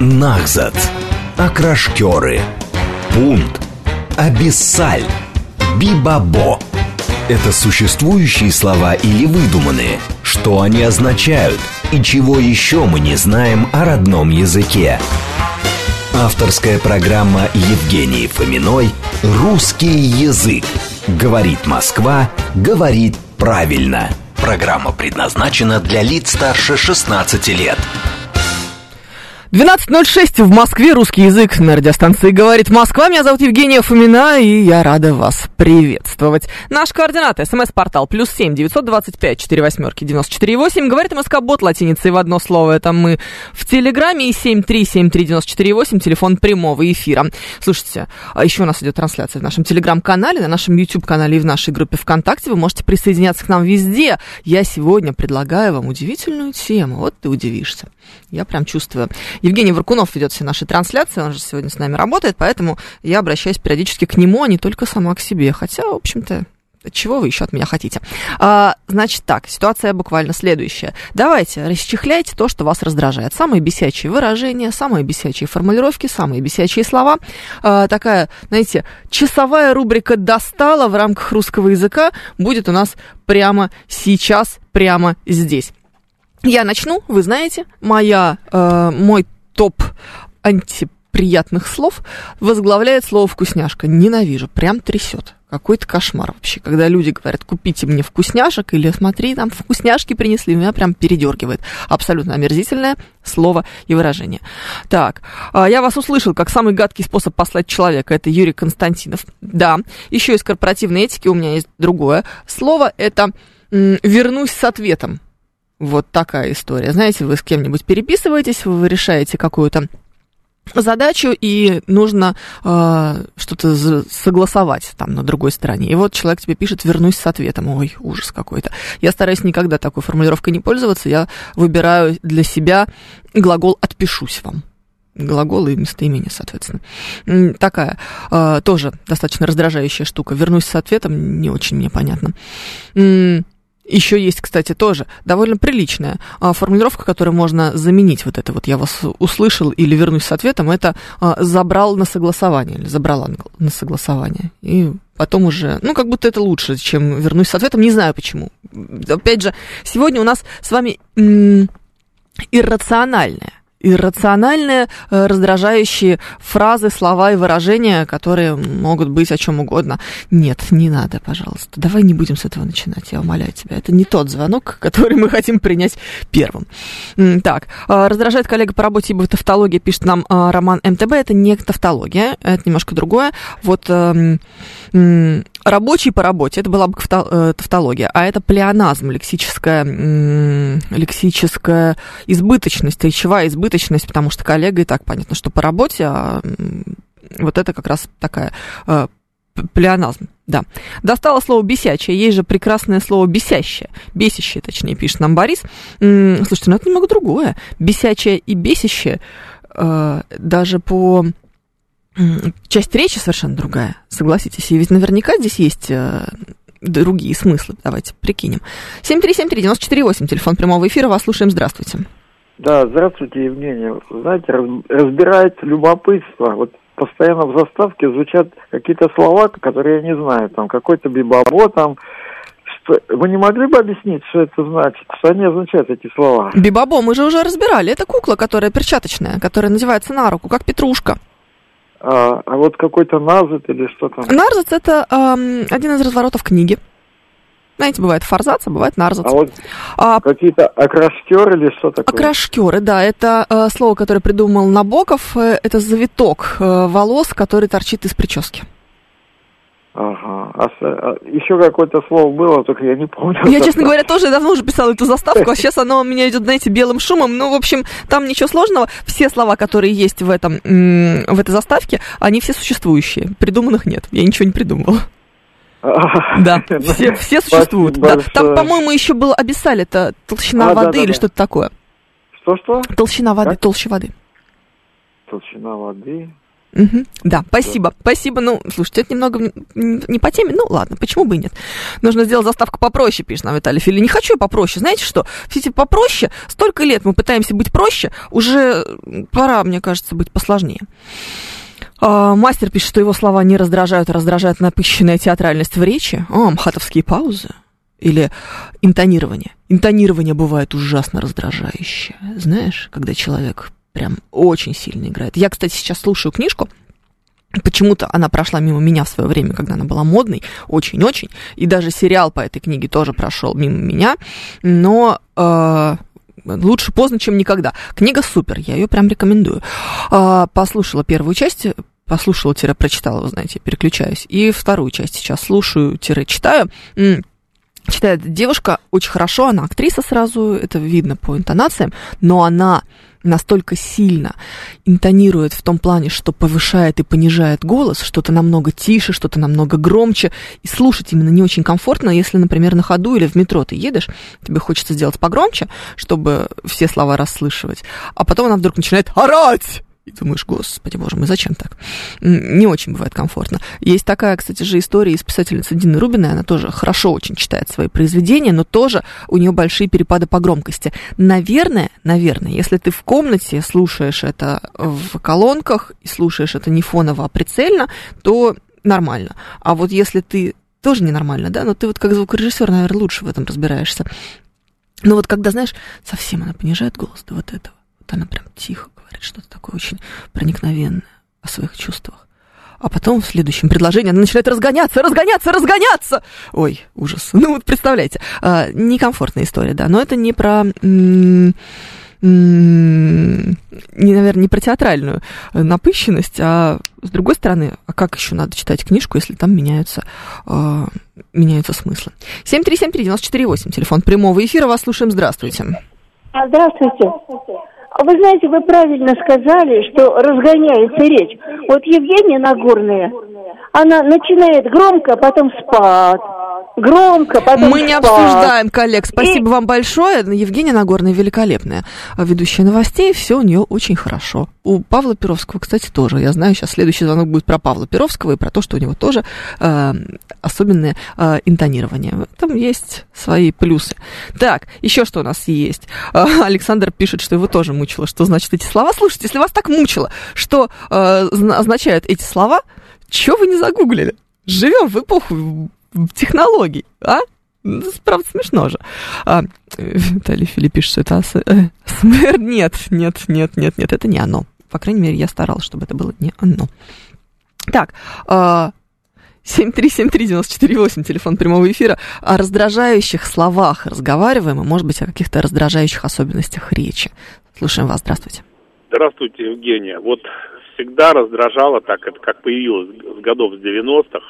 Нахзат. Окрашкеры. Пунт. Абиссаль. Бибабо. Это существующие слова или выдуманные? Что они означают? И чего еще мы не знаем о родном языке? Авторская программа Евгении Фоминой «Русский язык». Говорит Москва, говорит правильно. Программа предназначена для лиц старше 16 лет. 12.06 в Москве, русский язык на радиостанции «Говорит Москва». Меня зовут Евгения Фомина, и я рада вас приветствовать. Наш координат, смс-портал, плюс семь девятьсот двадцать пять четыре восьмерки девяносто четыре восемь. «Говорит Москва» бот латиницей в одно слово. Это мы в Телеграме и семь три семь три девяносто четыре восемь, телефон прямого эфира. Слушайте, а еще у нас идет трансляция в нашем Телеграм-канале, на нашем YouTube-канале и в нашей группе ВКонтакте. Вы можете присоединяться к нам везде. Я сегодня предлагаю вам удивительную тему. Вот ты удивишься. Я прям чувствую. Евгений Варкунов ведет все наши трансляции, он же сегодня с нами работает, поэтому я обращаюсь периодически к нему, а не только сама к себе. Хотя, в общем-то, чего вы еще от меня хотите? А, значит так, ситуация буквально следующая. Давайте, расчехляйте то, что вас раздражает. Самые бесячие выражения, самые бесячие формулировки, самые бесячие слова. А, такая, знаете, часовая рубрика «Достала» в рамках русского языка будет у нас прямо сейчас, прямо здесь. Я начну, вы знаете, моя, э, мой топ антиприятных слов возглавляет слово «вкусняшка». Ненавижу, прям трясет. Какой-то кошмар вообще. Когда люди говорят, купите мне вкусняшек, или смотри, там вкусняшки принесли, меня прям передергивает. Абсолютно омерзительное слово и выражение. Так, а, я вас услышал, как самый гадкий способ послать человека. Это Юрий Константинов. Да, еще из корпоративной этики у меня есть другое слово. Это «вернусь с ответом». Вот такая история. Знаете, вы с кем-нибудь переписываетесь, вы решаете какую-то задачу, и нужно э, что-то согласовать там на другой стороне. И вот человек тебе пишет «вернусь с ответом». Ой, ужас какой-то. Я стараюсь никогда такой формулировкой не пользоваться. Я выбираю для себя глагол «отпишусь вам» глагол и местоимение, соответственно. Такая э, тоже достаточно раздражающая штука. Вернусь с ответом, не очень мне понятно. Еще есть, кстати, тоже довольно приличная а, формулировка, которую можно заменить. Вот это вот я вас услышал или вернусь с ответом, это а, забрал на согласование или забрала на согласование. И потом уже, ну, как будто это лучше, чем вернусь с ответом. Не знаю почему. Опять же, сегодня у нас с вами иррациональное иррациональные, э, раздражающие фразы, слова и выражения, которые могут быть о чем угодно. Нет, не надо, пожалуйста. Давай не будем с этого начинать, я умоляю тебя. Это не тот звонок, который мы хотим принять первым. Так, э, раздражает коллега по работе, ибо тавтология, пишет нам э, Роман МТБ. Это не тавтология, это немножко другое. Вот эм, рабочий по работе, это была бы тавтология, а это плеоназм, лексическая, лексическая избыточность, речевая избыточность, потому что коллега и так понятно, что по работе, а вот это как раз такая э, плеоназм, да. Достало слово «бесячее», есть же прекрасное слово «бесящее», бесящее, точнее, пишет нам Борис. Слушайте, ну это немного другое. Бесячее и бесящее э, даже по часть речи совершенно другая, согласитесь. И ведь наверняка здесь есть э, другие смыслы. Давайте прикинем. 7373948, телефон прямого эфира, вас слушаем, здравствуйте. Да, здравствуйте, Евгений. Знаете, разбирает любопытство. Вот постоянно в заставке звучат какие-то слова, которые я не знаю. Там какой-то бибабо, там что... Вы не могли бы объяснить, что это значит? Что они означают, эти слова? Бибабо мы же уже разбирали. Это кукла, которая перчаточная, которая надевается на руку, как петрушка. А, а вот какой-то нарзет или что там? Нарзет – это эм, один из разворотов книги. Знаете, бывает форзац, а бывает нарзац. А вот а, какие-то окрашкеры или что такое? Окрашкеры, да, это э, слово, которое придумал Набоков, э, это завиток э, волос, который торчит из прически. Ага. А, а еще какое-то слово было, только я не помню. Я, честно говоря, тоже давно уже писала эту заставку, а сейчас оно у меня идет, знаете, белым шумом. Ну, в общем, там ничего сложного. Все слова, которые есть в, этом, в этой заставке, они все существующие. Придуманных нет. Я ничего не придумывала. Да, все, все существуют. Да. Там, по-моему, еще был абиссаль, это толщина а, воды да, да, или да. что-то такое. Что-что? Толщина воды, как? толще воды. Толщина воды. Угу. Да, спасибо, да. спасибо. Ну, слушайте, это немного не по теме. Ну, ладно, почему бы и нет. Нужно сделать заставку попроще, пишет нам Виталий Фили. Не хочу я попроще. Знаете что? Все эти попроще, столько лет мы пытаемся быть проще, уже пора, мне кажется, быть посложнее. А, мастер пишет, что его слова не раздражают, а раздражает напыщенная театральность в речи. О, мхатовские паузы. Или интонирование. Интонирование бывает ужасно раздражающее. Знаешь, когда человек прям очень сильно играет. Я, кстати, сейчас слушаю книжку. Почему-то она прошла мимо меня в свое время, когда она была модной, очень-очень. И даже сериал по этой книге тоже прошел мимо меня. Но э, лучше поздно, чем никогда. Книга супер, я ее прям рекомендую. Э, послушала первую часть, послушала-прочитала, вы знаете, переключаюсь. И вторую часть сейчас слушаю-читаю. Читает девушка очень хорошо, она актриса сразу, это видно по интонациям, но она настолько сильно интонирует в том плане, что повышает и понижает голос, что-то намного тише, что-то намного громче, и слушать именно не очень комфортно, если, например, на ходу или в метро ты едешь, тебе хочется сделать погромче, чтобы все слова расслышивать, а потом она вдруг начинает орать, и думаешь, господи, боже мой, зачем так? Не очень бывает комфортно. Есть такая, кстати же, история из писательницы Дины Рубиной, она тоже хорошо очень читает свои произведения, но тоже у нее большие перепады по громкости. Наверное, наверное, если ты в комнате слушаешь это в колонках и слушаешь это не фоново, а прицельно, то нормально. А вот если ты тоже ненормально, да, но ты вот как звукорежиссер, наверное, лучше в этом разбираешься. Но вот когда, знаешь, совсем она понижает голос до вот этого, вот она прям тихо что-то такое очень проникновенное о своих чувствах. А потом в следующем предложении она начинает разгоняться, разгоняться, разгоняться. Ой, ужас. Ну вот представляете, а, некомфортная история, да. Но это не про не, наверное, не про театральную напыщенность, а с другой стороны, а как еще надо читать книжку, если там меняются, э, меняются смыслы? 7373948, телефон прямого эфира, вас слушаем, здравствуйте. Здравствуйте. А вы знаете, вы правильно сказали, что разгоняется речь. Вот Евгения Нагорная, она начинает громко, потом спад, громко, потом Мы не спад. обсуждаем, коллег. Спасибо и... вам большое. Евгения Нагорная великолепная ведущая новостей. Все у нее очень хорошо. У Павла Перовского, кстати, тоже. Я знаю, сейчас следующий звонок будет про Павла Перовского и про то, что у него тоже э, особенное э, интонирование. Там есть свои плюсы. Так, еще что у нас есть. Александр пишет, что его тоже мучило. Что значит эти слова? Слушайте, если вас так мучило, что э, означают эти слова, чего вы не загуглили? Живем в эпоху технологий, а? Ну, правда, смешно же. А, Виталий Филипп пишет, что это СМР. Нет, нет, нет, нет, нет, это не оно. По крайней мере, я старалась, чтобы это было не оно. Так, 7373948, телефон прямого эфира. О раздражающих словах разговариваем, и, может быть, о каких-то раздражающих особенностях речи. Слушаем вас, здравствуйте. Здравствуйте, Евгения. Вот всегда раздражало так, это как появилось с годов с 90-х,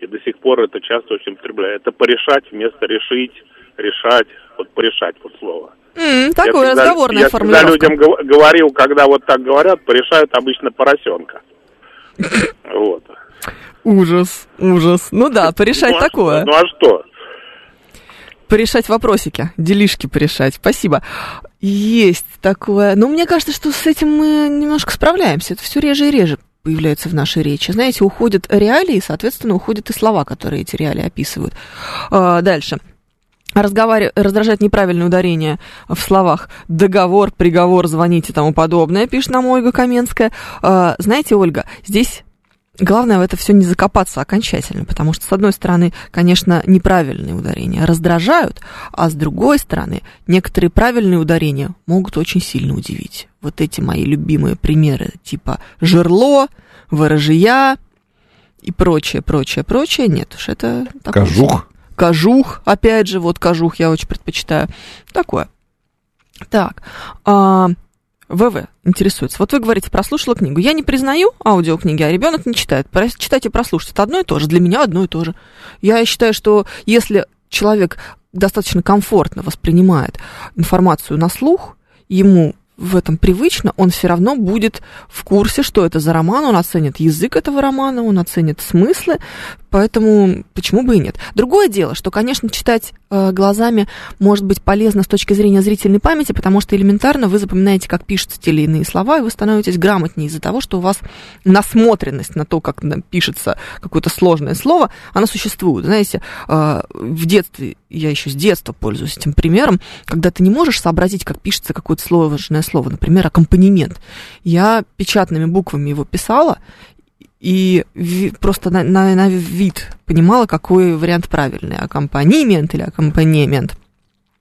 и до сих пор это часто очень употребляю. Это порешать вместо решить, решать, вот порешать вот слово. Mm, такое разговорное я формулировка. Я людям говорил, когда вот так говорят, порешают обычно поросенка. Вот. Ужас, ужас. Ну да, порешать ну, а такое. ну а что? Порешать вопросики, делишки порешать. Спасибо. Есть такое. Но мне кажется, что с этим мы немножко справляемся. Это все реже и реже появляются в нашей речи. Знаете, уходят реалии, соответственно, уходят и слова, которые эти реалии описывают. А, дальше. Разговаривать, раздражает неправильное ударение в словах договор, приговор, звоните и тому подобное, пишет нам Ольга Каменская. А, знаете, Ольга, здесь Главное в это все не закопаться окончательно, потому что, с одной стороны, конечно, неправильные ударения раздражают, а с другой стороны, некоторые правильные ударения могут очень сильно удивить. Вот эти мои любимые примеры, типа «жерло», «ворожия» и прочее, прочее, прочее, нет уж, это... Кожух. Кожух, опять же, вот кожух я очень предпочитаю. Такое. Так, а, ВВ интересуется. Вот вы говорите, прослушала книгу. Я не признаю аудиокниги, а ребенок не читает. Читать и прослушать это одно и то же. Для меня одно и то же. Я считаю, что если человек достаточно комфортно воспринимает информацию на слух, ему в этом привычно, он все равно будет в курсе, что это за роман, он оценит язык этого романа, он оценит смыслы, Поэтому почему бы и нет. Другое дело, что, конечно, читать э, глазами может быть полезно с точки зрения зрительной памяти, потому что элементарно вы запоминаете, как пишутся те или иные слова, и вы становитесь грамотнее из-за того, что у вас насмотренность на то, как пишется какое-то сложное слово, она существует. Знаете, э, в детстве, я еще с детства пользуюсь этим примером, когда ты не можешь сообразить, как пишется какое-то сложное слово, например, аккомпанемент. Я печатными буквами его писала, и просто на, на, на вид понимала, какой вариант правильный, аккомпанемент или аккомпанемент.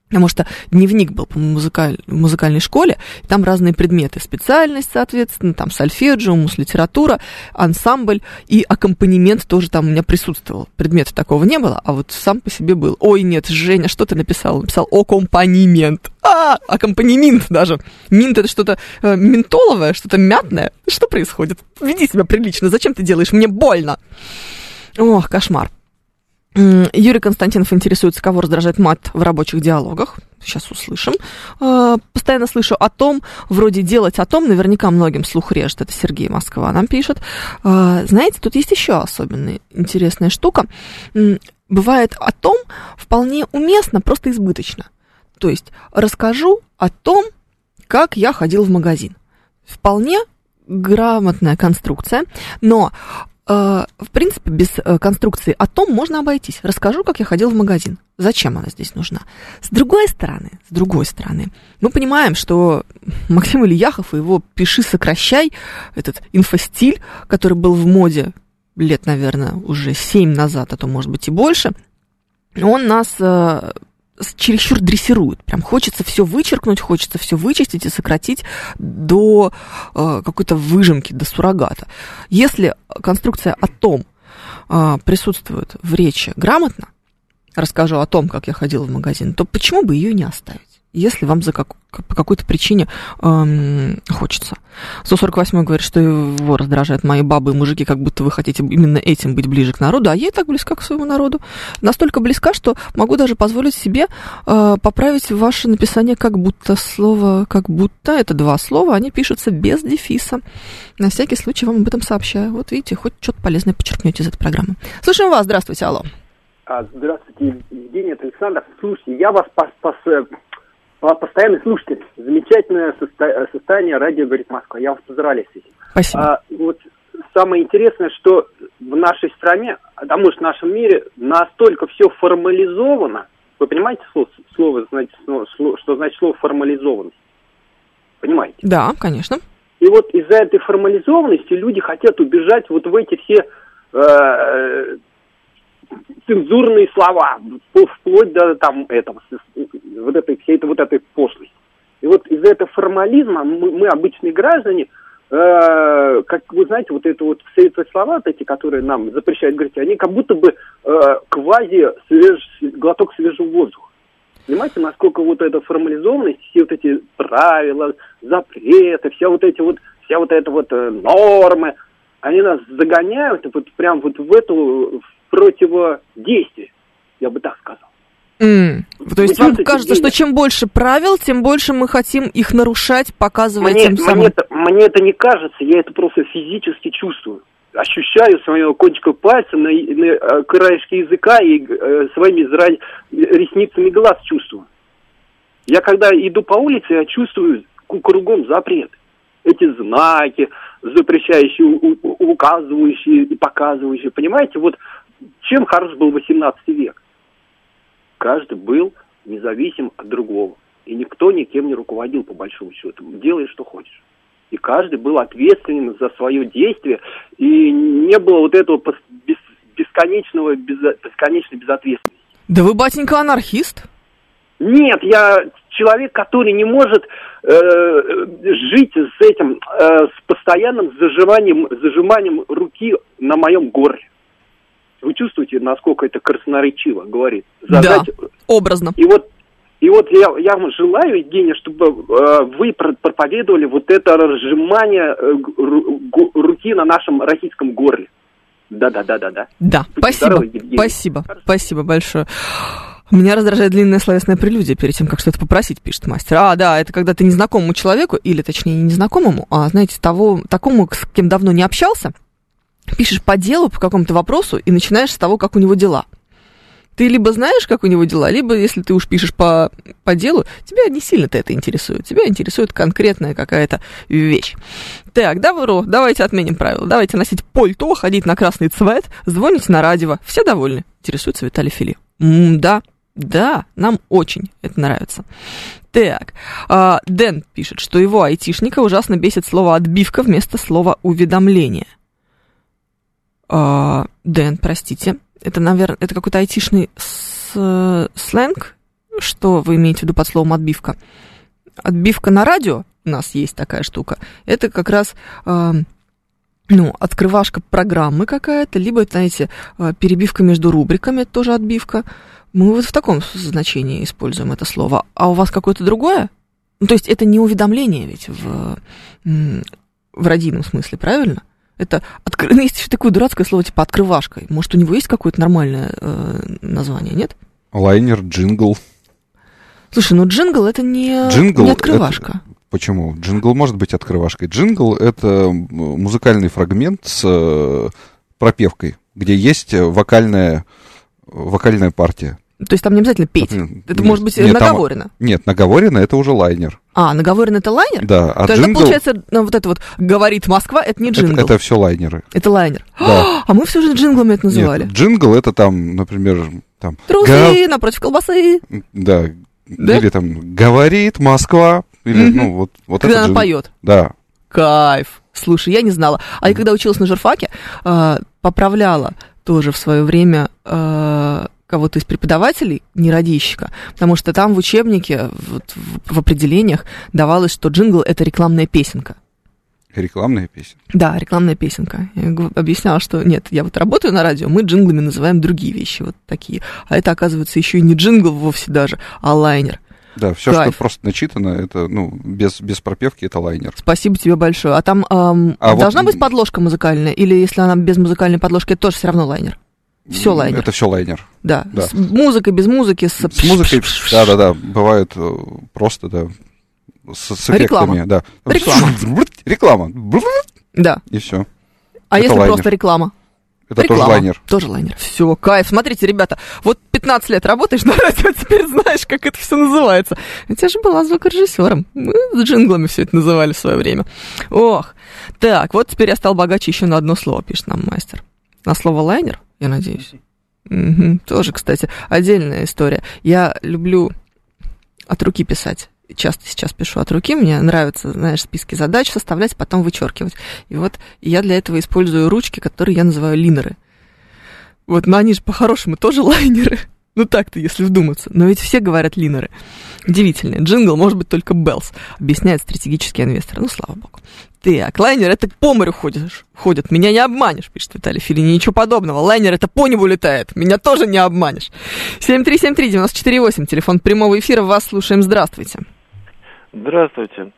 Потому что дневник был по музыкаль... музыкальной школе, там разные предметы, специальность, соответственно, там сольфеджио, мус-литература, ансамбль, и аккомпанемент тоже там у меня присутствовал. Предмета такого не было, а вот сам по себе был. Ой, нет, Женя, что ты написал? Написал аккомпанемент. А, аккомпанемент даже. Минт это что-то э, ментоловое, что-то мятное. Что происходит? Веди себя прилично, зачем ты делаешь? Мне больно. Ох, кошмар. Юрий Константинов интересуется, кого раздражает мат в рабочих диалогах. Сейчас услышим. А, постоянно слышу о том, вроде делать о том, наверняка многим слух режет. Это Сергей Москва нам пишет. А, знаете, тут есть еще особенная интересная штука. Бывает о том вполне уместно, просто избыточно. То есть расскажу о том, как я ходил в магазин. Вполне грамотная конструкция, но Э, в принципе, без э, конструкции о том можно обойтись. Расскажу, как я ходил в магазин. Зачем она здесь нужна? С другой стороны, с другой стороны, мы понимаем, что Максим Ильяхов и его «пиши, сокращай», этот инфостиль, который был в моде лет, наверное, уже семь назад, а то, может быть, и больше, он нас э, чересчур дрессируют. Прям хочется все вычеркнуть, хочется все вычистить и сократить до э, какой-то выжимки, до суррогата. Если конструкция о том э, присутствует в речи грамотно, расскажу о том, как я ходила в магазин, то почему бы ее не оставить? Если вам за как, по какой-то причине эм, хочется. 148 говорит, что его раздражают мои бабы и мужики, как будто вы хотите именно этим быть ближе к народу, а я и так близка к своему народу. Настолько близка, что могу даже позволить себе э, поправить ваше написание как будто слово, как будто, это два слова, они пишутся без дефиса. На всякий случай вам об этом сообщаю. Вот видите, хоть что-то полезное подчеркнете из этой программы. Слушаем вас, здравствуйте, алло. А, здравствуйте, Евгений, это Александр. Слушайте, я вас пос, пос, постоянный слушатель. Замечательное состо... состояние радио «Говорит Москва». Я вас поздравляю с этим. Спасибо. А, вот самое интересное, что в нашей стране, а может в нашем мире, настолько все формализовано. Вы понимаете слово, слово значит, слово, что значит слово формализованность? Понимаете? Да, конечно. И вот из-за этой формализованности люди хотят убежать вот в эти все э, цензурные слова, вплоть до там этого, вот этой, всей вот этой пошлости. И вот из-за этого формализма мы, мы обычные граждане, э, как вы знаете, вот это вот все эти слова, вот эти, которые нам запрещают говорить, они как будто бы э, квази свеж, глоток свежего воздуха. Понимаете, насколько вот эта формализованность, все вот эти правила, запреты, все вот эти вот, вся вот эта вот э, нормы, они нас загоняют вот прям вот в эту противодействие, я бы так сказал. Mm. То есть вам кажется, что чем больше правил, тем больше мы хотим их нарушать, показывая мне, тем самым... Мне это, мне это не кажется, я это просто физически чувствую. Ощущаю своего кончика пальца на, на э, краешке языка и э, своими зра... ресницами глаз чувствую. Я когда иду по улице, я чувствую кругом запрет. Эти знаки, запрещающие, указывающие и показывающие. Понимаете, вот чем хорош был 18 век? Каждый был независим от другого. И никто никем не руководил, по большому счету. Делай, что хочешь. И каждый был ответственен за свое действие. И не было вот этого бесконечного, бесконечной безответственности. Да вы, батенька, анархист? Нет, я человек, который не может э, жить с этим, э, с постоянным зажиманием, зажиманием руки на моем горле. Вы чувствуете, насколько это красноречиво говорит? Задать... Да, образно. И вот, и вот я, я вам желаю, Евгения, чтобы э, вы проповедовали вот это разжимание э, руки на нашем российском горле. Да-да-да-да-да. Да, спасибо, здоровы, спасибо, Хорошо. спасибо большое. Меня раздражает длинная словесная прелюдия перед тем, как что-то попросить, пишет мастер. А, да, это когда ты незнакомому человеку, или точнее не незнакомому, а, знаете, того, такому, с кем давно не общался, пишешь по делу, по какому-то вопросу, и начинаешь с того, как у него дела. Ты либо знаешь, как у него дела, либо, если ты уж пишешь по, по делу, тебя не сильно-то это интересует. Тебя интересует конкретная какая-то вещь. Так, добро, давайте отменим правила. Давайте носить пальто, ходить на красный цвет, звонить на радио. Все довольны. Интересуется Виталий Фили. М да, да, нам очень это нравится. Так, а, Дэн пишет, что его айтишника ужасно бесит слово «отбивка» вместо слова «уведомление». А, Дэн, простите, это, наверное, это какой-то айтишный с, сленг, что вы имеете в виду под словом «отбивка»? Отбивка на радио, у нас есть такая штука, это как раз, э, ну, открывашка программы какая-то, либо, знаете, э, перебивка между рубриками, это тоже отбивка. Мы вот в таком значении используем это слово. А у вас какое-то другое? Ну, то есть это не уведомление ведь в, в радийном смысле, правильно? Это откр... Ну, есть еще такое дурацкое слово типа открывашка. Может, у него есть какое-то нормальное э, название, нет? Лайнер, джингл. Слушай, ну джингл это не, джингл не открывашка. Это... Почему? Джингл может быть открывашкой. Джингл это музыкальный фрагмент с э, пропевкой, где есть вокальная, вокальная партия. То есть там не обязательно петь. Это нет, может быть нет, наговорено. Там, нет, наговорено это уже лайнер. А, наговорено это лайнер? Да. А Тогда джингл... получается, ну, вот это вот говорит Москва, это не джингл. Это, это все лайнеры. Это лайнер. Да. А мы все же джинглами это называли. Нет, джингл это там, например, там. Трусы гав... напротив колбасы. Да. да. Или там говорит Москва. Или, угу. ну, вот, вот Когда это она джингл. поет. Да. Кайф. Слушай, я не знала. А я когда училась на журфаке, э, поправляла тоже в свое время э, кого-то из преподавателей, не радищика, потому что там в учебнике, вот, в, в определениях давалось, что джингл — это рекламная песенка. Рекламная песенка? Да, рекламная песенка. Я объясняла, что нет, я вот работаю на радио, мы джинглами называем другие вещи, вот такие. А это, оказывается, еще и не джингл вовсе даже, а лайнер. Да, все, Кайф. что просто начитано, это, ну, без, без пропевки, это лайнер. Спасибо тебе большое. А там эм, а должна вот... быть подложка музыкальная, или если она без музыкальной подложки, это тоже все равно лайнер? Все лайнер. Это все лайнер. Да. да. С музыкой, без музыки. С, с музыкой, да, да, да. Бывает э, просто, да. С, с эффектами, реклама. да. Реклама. Реклама. Да. И все. А это если лайнер. просто реклама? Это Реклама. тоже лайнер. Тоже лайнер. Все, кайф. Смотрите, ребята, вот 15 лет работаешь на радио, теперь знаешь, как это все называется. У тебя же была звукорежиссером. Мы с джинглами все это называли в свое время. Ох. Так, вот теперь я стал богаче еще на одно слово, пишет нам мастер. На слово лайнер я надеюсь. Угу. Тоже, кстати, отдельная история. Я люблю от руки писать. Часто сейчас пишу от руки. Мне нравится, знаешь, списки задач составлять, потом вычеркивать. И вот я для этого использую ручки, которые я называю линеры. Вот, но они же по-хорошему тоже лайнеры. Ну так-то, если вдуматься. Но ведь все говорят линеры. Удивительно. Джингл может быть только Bells, объясняет стратегический инвестор. Ну, слава богу. Так, лайнер это по морю ходишь, ходят. Меня не обманешь, пишет Виталий Филини. Ничего подобного. Лайнер это по небу летает. Меня тоже не обманешь. 7373-94-8. Телефон прямого эфира. Вас слушаем. Здравствуйте. Здравствуйте.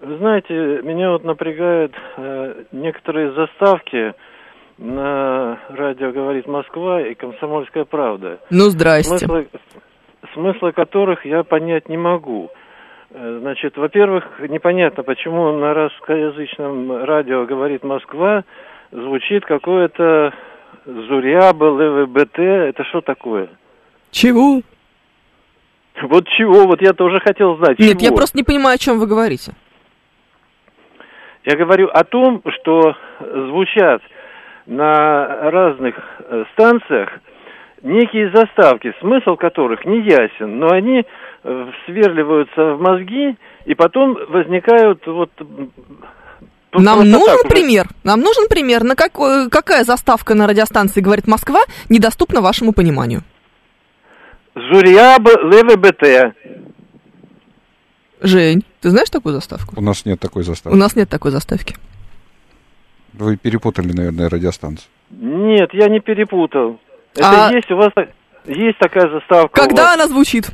Знаете, меня вот напрягают э, некоторые заставки на радио «Говорит Москва» и «Комсомольская правда». Ну, здрасте. Смысла, смысла которых я понять не могу. Э, значит, во-первых, непонятно, почему на русскоязычном радио «Говорит Москва» звучит какое-то Зуряба, ЛВБТ. Это что такое? Чего? Вот чего? Вот я тоже хотел знать. Нет, чего? я просто не понимаю, о чем вы говорите. Я говорю о том, что звучат на разных э, станциях некие заставки, смысл которых не ясен, но они э, сверливаются в мозги, и потом возникают вот... Нам нужен так, пример. Нам нужен пример, на какой, какая заставка на радиостанции говорит Москва недоступна вашему пониманию. Зурьяб ЛВБТ. Жень, ты знаешь такую заставку? У нас нет такой заставки. У нас нет такой заставки. Вы перепутали, наверное, радиостанцию. Нет, я не перепутал. Это а... есть у вас есть такая заставка. Когда она звучит?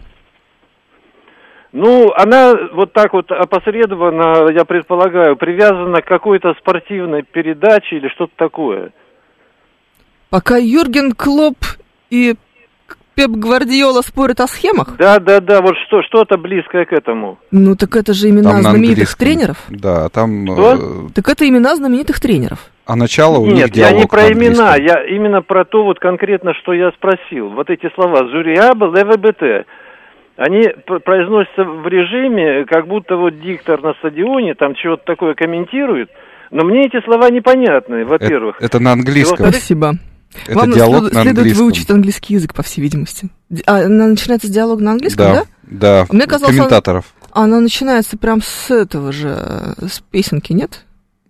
Ну, она вот так вот опосредованно, я предполагаю, привязана к какой-то спортивной передаче или что-то такое. Пока Юрген Клоп и Пеп Гвардиола спорит о схемах? Да, да, да, вот что, что-то близкое к этому. Ну, так это же имена Там на знаменитых тренеров. Да, там... Что? э, Так это имена знаменитых тренеров. а начало у них Нет, я диалог не про на имена, я именно про то вот конкретно, что я спросил. Вот эти слова «зуриаба», «лвбт». Они произносятся в режиме, как будто вот диктор на стадионе там чего-то такое комментирует. Но мне эти слова непонятны, во-первых. Это, это на английском. Спасибо. Это Вам диалог след- на следует английском. выучить английский язык, по всей видимости. Ди- А, она начинается с диалога на английском, да? Да, да. Мне казалось, комментаторов. Она начинается прям с этого же, э, с песенки, нет?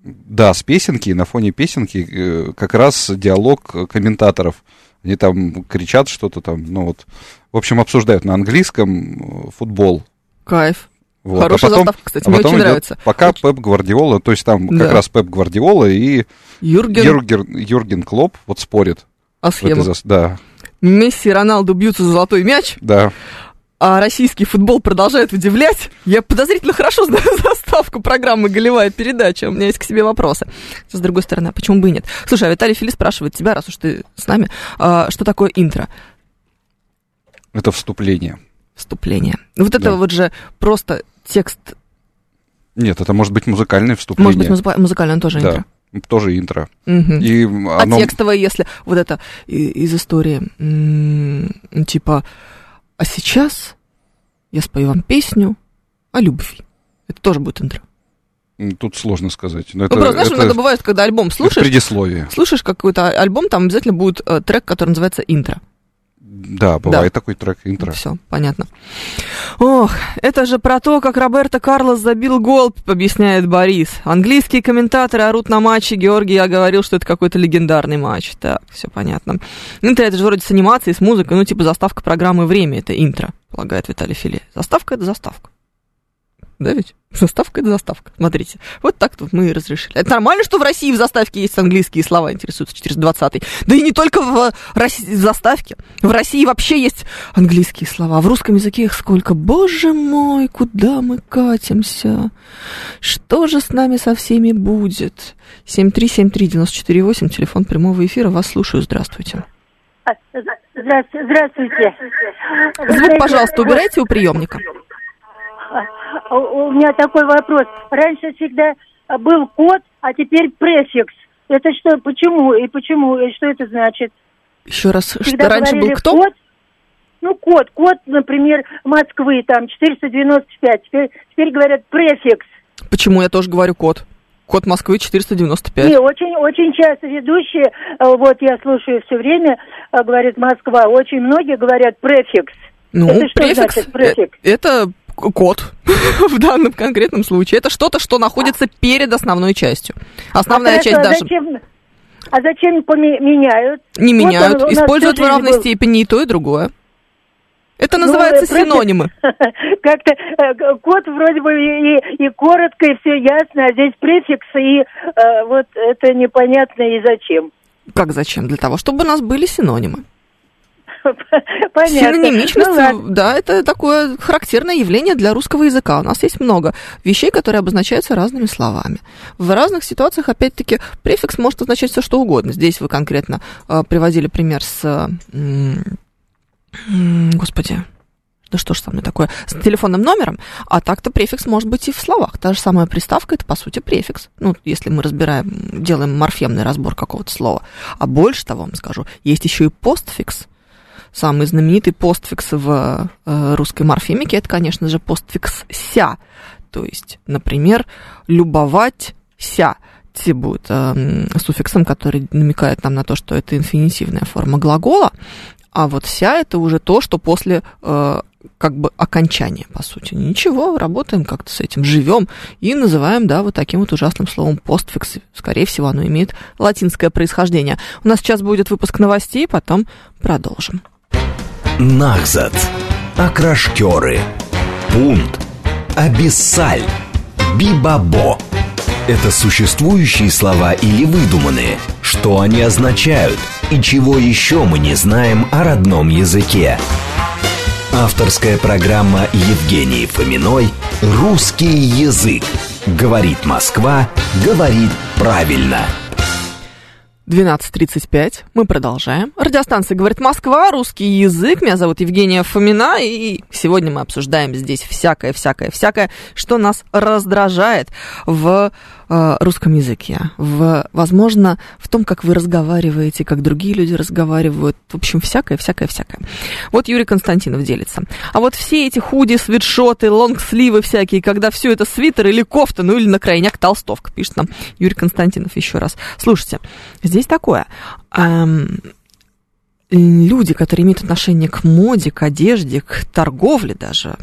Да, с песенки, на фоне песенки э, как раз диалог э, комментаторов. Они там кричат что-то там, ну вот. В общем, обсуждают на английском футбол. Кайф. Вот. Хорошая а потом, заставка, кстати, а мне очень идет нравится. Пока Пеп Гвардиола, то есть там Да. как раз Пеп Гвардиола и Юрген Юрген, Юрген Клоп вот спорят. этой схемах. зас- Да, Месси и Роналду бьются за золотой мяч, да. а российский футбол продолжает удивлять. Я подозрительно хорошо знаю заставку программы «Голевая передача». У меня есть к себе вопросы. С другой стороны, а почему бы и нет? Слушай, а Виталий Фили спрашивает тебя, раз уж ты с нами, а, что такое интро? Это вступление. Вступление. Вот это Да. вот же просто текст, Нет, это может быть музыкальное вступление. может быть, музыка- музыкальное тоже да, интро. тоже интро. Мгм. И А оно... текстовое, если вот это из истории, типа, а сейчас я спою вам песню о любви. Это тоже будет интро. Тут сложно сказать. Но Ну, это, просто, знаешь, это- иногда бывает, когда альбом это слушаешь, предисловие. слушаешь какой-то а- альбом, там обязательно будет э, трек, который называется интро. Да, бывает такой трек интро. Все, понятно. Ох, это же про то, как Роберто Карлос забил гол, объясняет Борис. Английские комментаторы орут на матче. Георгий, я говорил, что это какой-то легендарный матч. Так, все понятно. Интро это же вроде с анимацией, с музыкой, ну типа заставка программы «Время» это интро, полагает Виталий Филе. Заставка это заставка. Да ведь? Заставка это заставка. Смотрите. Вот так вот мы и разрешили. Это нормально, что в России в заставке есть английские слова, интересуется 420 Да и не только в, России, в заставке. В России вообще есть английские слова. В русском языке их сколько? Боже мой, куда мы катимся? Что же с нами со всеми будет? 7373948, телефон прямого эфира. Вас слушаю. Здравствуйте. А, Здравствуйте. Здравствуйте. Звук, пожалуйста, убирайте у приемника. А, У меня такой вопрос. Раньше всегда был код, а теперь префикс. Это что, почему и почему, и что это значит? Еще раз, Всегда что раньше был кто? Код, ну, код, код, например, Москвы, там, 495. Теперь, теперь говорят префикс. Почему я тоже говорю код? Код Москвы 495. Не, очень, очень часто ведущие, э, вот я слушаю все время, говорит Москва, очень многие говорят префикс. Ну, Это что префикс, значит префикс? э, это код в данном конкретном случае. Это что-то, что находится перед основной частью. Основная а часть а даже зачем, а зачем меняют? не Вот меняют, он нас используют в равной был. степени и то, и другое. Это Ну, называется против- синонимы. Как-то э, код вроде бы и, и коротко, и все ясно, а здесь префикс, и э, вот это непонятно и зачем. Как зачем? Для того, чтобы у нас были синонимы. Понятно. Синонимичность, Ну, да, это такое характерное явление для русского языка. У нас есть много вещей, которые обозначаются разными словами. В разных ситуациях, опять-таки, префикс может означать все, что угодно. Здесь вы конкретно э, приводили пример с... э, м, господи, да что ж со мной такое, с телефонным номером, а так-то префикс может быть и в словах. Та же самая приставка, это, по сути, префикс. Ну, если мы разбираем, делаем морфемный разбор какого-то слова. А больше того, вам скажу, есть еще и постфикс. Самый знаменитый постфикс в э, русской морфемике, это, конечно же, постфикс «ся». То есть, например, «любовать-ся». Те будет э, м, суффиксом, который намекает нам на то, что это инфинитивная форма глагола, а вот «ся» это уже то, что после э, как бы окончания, по сути. Ничего, работаем как-то с этим, живем и называем, да, вот таким вот ужасным словом постфикс. Скорее всего, оно имеет латинское происхождение. У нас сейчас будет выпуск новостей, потом продолжим. Нахзат. Окрашкеры. Пункт. Абиссаль. Бибабо. Это существующие слова или выдуманные? Что они означают? И чего еще мы не знаем о родном языке? Авторская программа Евгении Фоминой «Русский язык». Говорит Москва, говорит правильно. 12.35. Мы продолжаем. Радиостанция «Говорит Москва», русский язык. Меня зовут Евгения Фомина, и сегодня мы обсуждаем здесь всякое-всякое-всякое, что нас раздражает в русском языке. В, возможно, в том, как вы разговариваете, как другие люди разговаривают. В общем, всякое-всякое-всякое. Вот Юрий Константинов делится. А вот все эти худи, свитшоты, лонгсливы всякие, когда все это свитер или кофта, ну или на крайняк толстовка, пишет нам Юрий Константинов еще раз. Слушайте, здесь такое. Эм, люди, которые имеют отношение к моде, к одежде, к торговле даже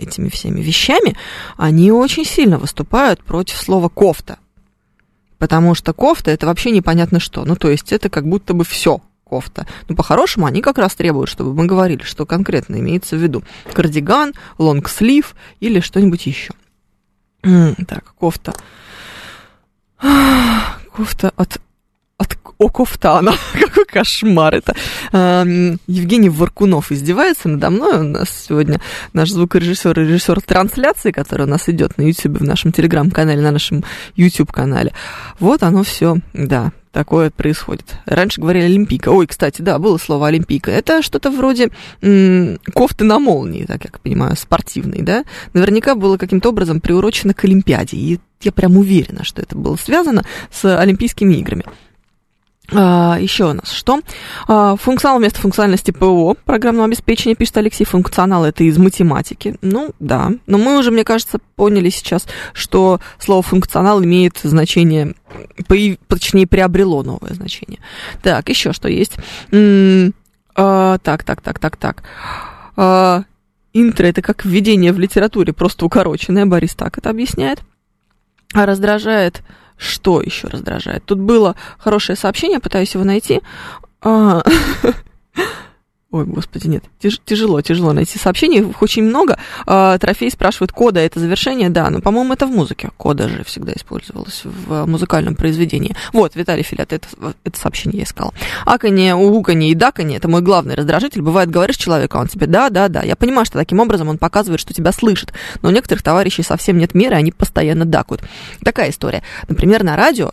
этими всеми вещами, они очень сильно выступают против слова кофта. Потому что кофта это вообще непонятно что. Ну, то есть это как будто бы все кофта. Но по-хорошему они как раз требуют, чтобы мы говорили, что конкретно имеется в виду. Кардиган, лонгслив или что-нибудь еще. Так, кофта. Кофта от от Окофтана. Какой кошмар это. Евгений Варкунов издевается надо мной. У нас сегодня наш звукорежиссер и режиссер трансляции, который у нас идет на YouTube, в нашем телеграм-канале, на нашем YouTube-канале. Вот оно все, да, такое происходит. Раньше говорили Олимпийка. Ой, кстати, да, было слово Олимпийка. Это что-то вроде м- кофты на молнии, так я понимаю, спортивной, да? Наверняка было каким-то образом приурочено к Олимпиаде. И я прям уверена, что это было связано с Олимпийскими играми. А, еще у нас что? А, функционал вместо функциональности ПО, программного обеспечения, пишет Алексей. Функционал это из математики. Ну, да. Но мы уже, мне кажется, поняли сейчас, что слово функционал имеет значение, точнее, приобрело новое значение. Так, еще что есть? М-м- а, так, так, так, так, так. А, интро это как введение в литературе, просто укороченное. Борис так это объясняет. А раздражает что еще раздражает? Тут было хорошее сообщение, пытаюсь его найти. Ой, господи, нет, тяж, тяжело, тяжело найти сообщений, их очень много. А, трофей спрашивает, кода это завершение? Да, но, по-моему, это в музыке. Кода же всегда использовалась в музыкальном произведении. Вот, Виталий Филят, это, это сообщение я искала. Аканье, угуканье и даканье – это мой главный раздражитель. Бывает, говоришь человеку, а он тебе да, да, да. Я понимаю, что таким образом он показывает, что тебя слышит, но у некоторых товарищей совсем нет меры, они постоянно дакают. Такая история. Например, на радио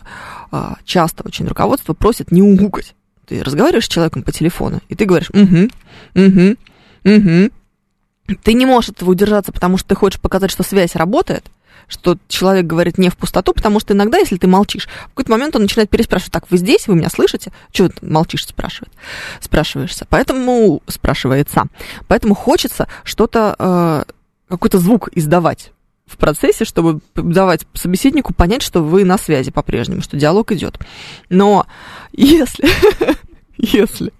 а, часто очень руководство просит не угукать ты разговариваешь с человеком по телефону, и ты говоришь, угу, угу, угу. Ты не можешь этого удержаться, потому что ты хочешь показать, что связь работает, что человек говорит не в пустоту, потому что иногда, если ты молчишь, в какой-то момент он начинает переспрашивать, так, вы здесь, вы меня слышите? Чего ты молчишь, спрашивает, спрашиваешься. Поэтому, спрашивается, поэтому хочется что-то, э, какой-то звук издавать в процессе, чтобы давать собеседнику понять, что вы на связи по-прежнему, что диалог идет. Но если, если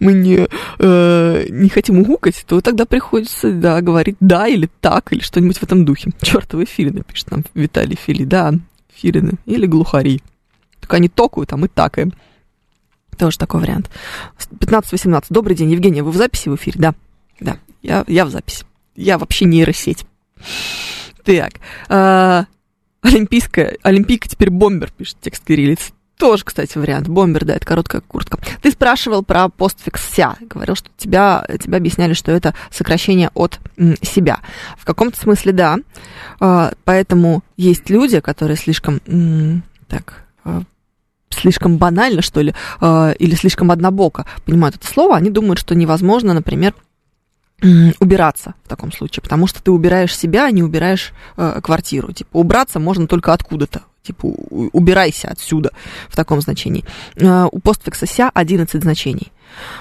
мы не, э, не хотим угукать, то тогда приходится да, говорить да или так, или что-нибудь в этом духе. Чертовы филины, пишет нам Виталий Фили. Да, филины или глухари. Только они токают, а мы такаем. Тоже такой вариант. 15-18. Добрый день, Евгения, вы в записи в эфире? Да, да, я, я в записи. Я вообще нейросеть. Так. А, олимпийская, Олимпийка теперь бомбер, пишет текст кириллиц. Тоже, кстати, вариант. Бомбер, да, это короткая куртка. Ты спрашивал про постфикс ся. Говорил, что тебя, тебя объясняли, что это сокращение от себя. В каком-то смысле, да. А, поэтому есть люди, которые слишком, так, а, слишком банально, что ли, а, или слишком однобоко понимают это слово, они думают, что невозможно, например, убираться в таком случае, потому что ты убираешь себя, а не убираешь э, квартиру. Типа убраться можно только откуда-то. Типа убирайся отсюда в таком значении. Э, у постфикса ся 11 значений.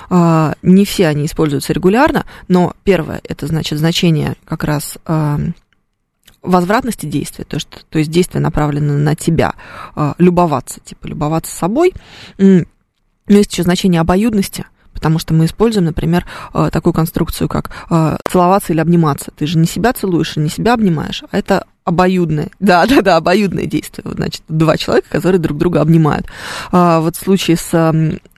Э, не все они используются регулярно, но первое это значит значение как раз э, возвратности действия, то есть, то есть действие направлено на тебя, э, любоваться, типа любоваться собой. Но есть еще значение обоюдности – Потому что мы используем, например, э, такую конструкцию, как э, целоваться или обниматься. Ты же не себя целуешь и не себя обнимаешь, а это обоюдное, да, да, да, обоюдное действие. Значит, два человека, которые друг друга обнимают. А, вот в случае с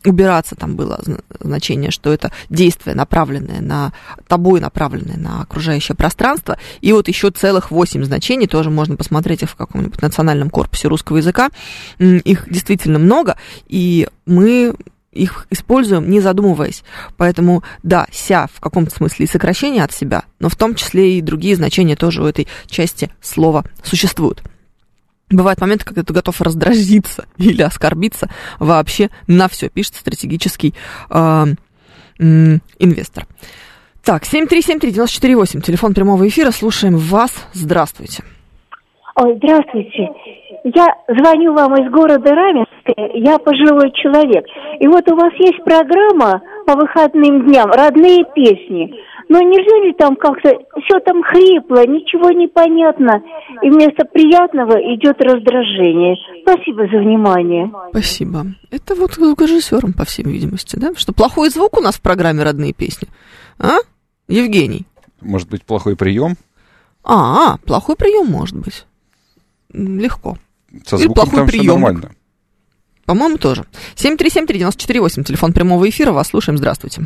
убираться там было значение, что это действие, направленное на тобой, направленное на окружающее пространство. И вот еще целых восемь значений, тоже можно посмотреть их в каком-нибудь национальном корпусе русского языка. Их действительно много, и мы их используем, не задумываясь. Поэтому, да, ся в каком-то смысле и сокращение от себя, но в том числе и другие значения тоже у этой части слова существуют. Бывают моменты, когда ты готов раздразиться или оскорбиться вообще на все, пишет стратегический э, м, инвестор. Так, 7373948, телефон прямого эфира, слушаем вас. Здравствуйте. Ой, здравствуйте. Я звоню вам из города Раменское, я пожилой человек. И вот у вас есть программа по выходным дням «Родные песни». Но нельзя ли там как-то, все там хрипло, ничего не понятно, и вместо приятного идет раздражение. Спасибо за внимание. Спасибо. Это вот к режиссерам, по всей видимости, да? Что плохой звук у нас в программе «Родные песни». А? Евгений? Может быть, плохой прием? А, плохой прием может быть. Легко. Со Или звуком плохой там все приемник. нормально. По-моему, тоже. 7373948, телефон прямого эфира, вас слушаем, здравствуйте.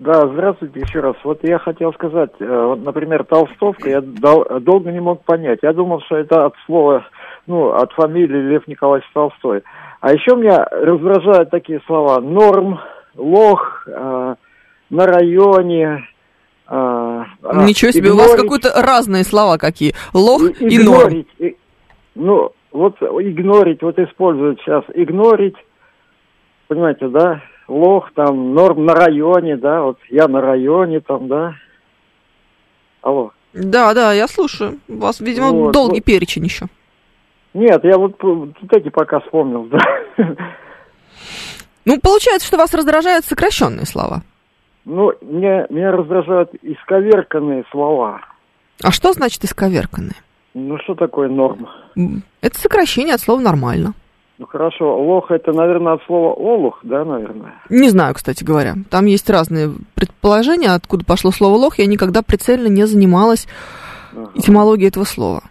Да, здравствуйте еще раз. Вот я хотел сказать, э, вот, например, толстовка, я дол- долго не мог понять. Я думал, что это от слова, ну, от фамилии Лев Николаевич Толстой. А еще меня раздражают такие слова норм, лох, э, на районе. э, Ничего себе, у вас игнорить. какие-то разные слова какие. Лох И- и норм. игнорить, и- ну, вот игнорить, вот используют сейчас. Игнорить, понимаете, да? Лох, там, норм на районе, да, вот я на районе, там, да. Алло. Да, да, я слушаю. У вас, видимо, Вот, долгий вот. перечень еще. Нет, я вот, вот эти пока вспомнил, да. Ну, получается, что вас раздражают сокращенные слова. Ну, мне, меня раздражают исковерканные слова. А что значит исковерканные? Ну, что такое норм? Это сокращение от слова нормально. Ну, хорошо, лох это, наверное, от слова олух, да, наверное? Не знаю, кстати говоря. Там есть разные предположения, откуда пошло слово лох. Я никогда прицельно не занималась Ага. этимологией этого слова.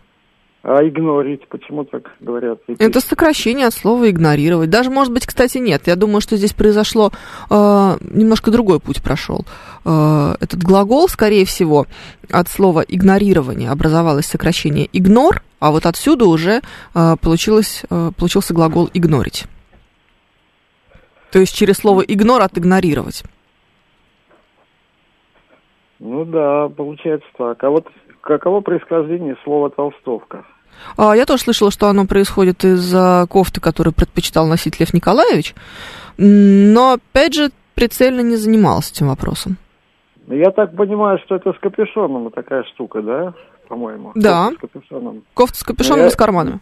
А игнорить, почему так говорят? И Это сокращение от слова игнорировать. Даже, может быть, кстати, нет. Я думаю, что здесь произошло э, немножко другой путь прошел. Э, этот глагол, скорее всего, от слова игнорирование образовалось сокращение игнор, а вот отсюда уже э, получилось, э, получился глагол игнорить. То есть через слово игнор отигнорировать. Ну да, получается так. А вот каково происхождение слова толстовка? А, я тоже слышала, что оно происходит из-за кофты, которую предпочитал носить Лев Николаевич. Но, опять же, прицельно не занимался этим вопросом. Ну, Я так понимаю, что это с капюшоном такая штука, да? По-моему. Да. Кофта С капюшоном. Кофта с капюшоном Я- и с карманами.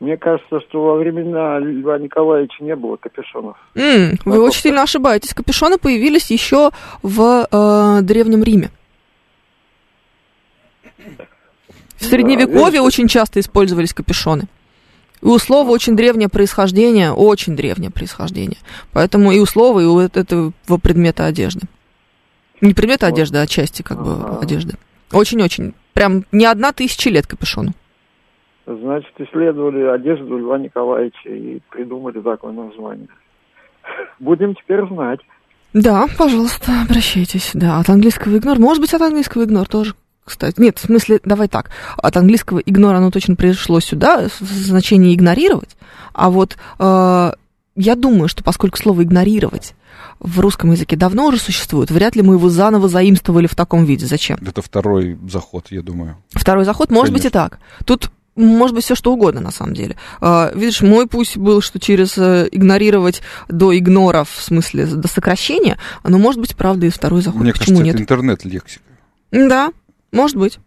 Мне кажется, что во времена Льва Николаевича не было капюшонов. М, вы А очень сильно ошибаетесь. Капюшоны появились еще в э, Древнем Риме. В Средневековье видите? очень часто использовались капюшоны. И у слова очень древнее происхождение, очень древнее происхождение. Поэтому и у слова, и у эт- этого предмета одежды. Не предмета Вот. одежды, а части как бы Ага. одежды. Очень-очень. Прям не одна тысяча лет капюшону. Значит, исследовали одежду Льва Николаевича и придумали такое название. Будем теперь знать. Да, пожалуйста, обращайтесь. Да, от английского игнор. Может быть, от английского игнор тоже, кстати. Нет, в смысле, давай так. От английского игнор оно точно пришло сюда, в значении игнорировать. А вот э, я думаю, что поскольку слово игнорировать в русском языке давно уже существует, вряд ли мы его заново заимствовали в таком виде. Зачем? Это второй заход, я думаю. Второй заход, может быть и Конечно. так. Тут может быть все что угодно на самом деле. А, видишь, мой путь был, что через э, игнорировать до игнора, в смысле до сокращения, но может быть, правда, и второй заход. Мне Почему кажется, нет? это интернет-лексика. Да, может быть.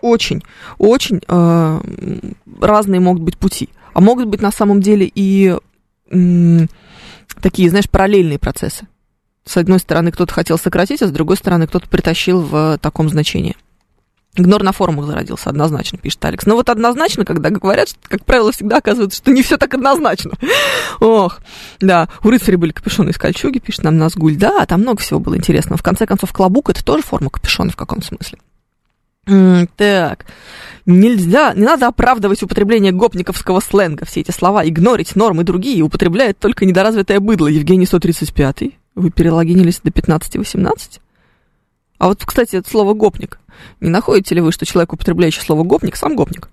Очень, очень э, разные могут быть пути. А могут быть на самом деле и м, такие, знаешь, параллельные процессы. С одной стороны, кто-то хотел сократить, а с другой стороны, кто-то притащил в таком значении. Игнор на форумах зародился, однозначно, пишет Алекс. Но вот однозначно, когда говорят, что, как правило, всегда оказывается, что не все так однозначно. Ох, да, у рыцарей были капюшоны из кольчуги, пишет нам Назгуль. Да, там много всего было интересного. В конце концов, клобук это тоже форма капюшона в каком смысле. Так, нельзя, не надо оправдывать употребление гопниковского сленга. Все эти слова игнорить, нормы другие употребляет только недоразвитое быдло. Евгений 135 Вы перелогинились до 15-18? А вот, кстати, это слово «гопник». Не находите ли вы, что человек, употребляющий слово «гопник», сам гопник?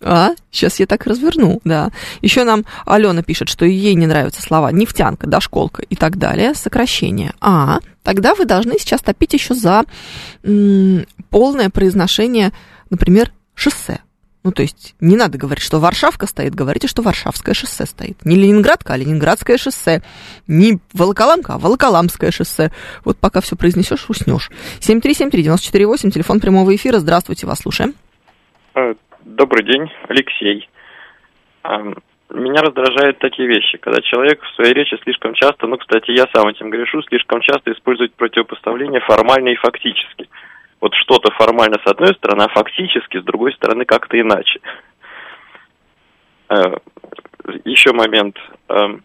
А, сейчас я так разверну, да. Еще нам Алена пишет, что ей не нравятся слова нефтянка, дошколка и так далее, сокращение. А, тогда вы должны сейчас топить еще за м, полное произношение, например, шоссе. Ну, то есть не надо говорить, что Варшавка стоит, говорите, что Варшавское шоссе стоит. Не Ленинградка, а Ленинградское шоссе. Не Волоколамка, а Волоколамское шоссе. Вот пока все произнесешь, уснешь. 7373948, телефон прямого эфира. Здравствуйте, вас слушаем. Э, добрый день, Алексей. Меня раздражают такие вещи, когда человек в своей речи слишком часто, ну, кстати, я сам этим грешу, слишком часто использует противопоставление формально и фактически. Вот что-то формально с одной стороны, а фактически с другой стороны как-то иначе. Э, Еще момент. Эм,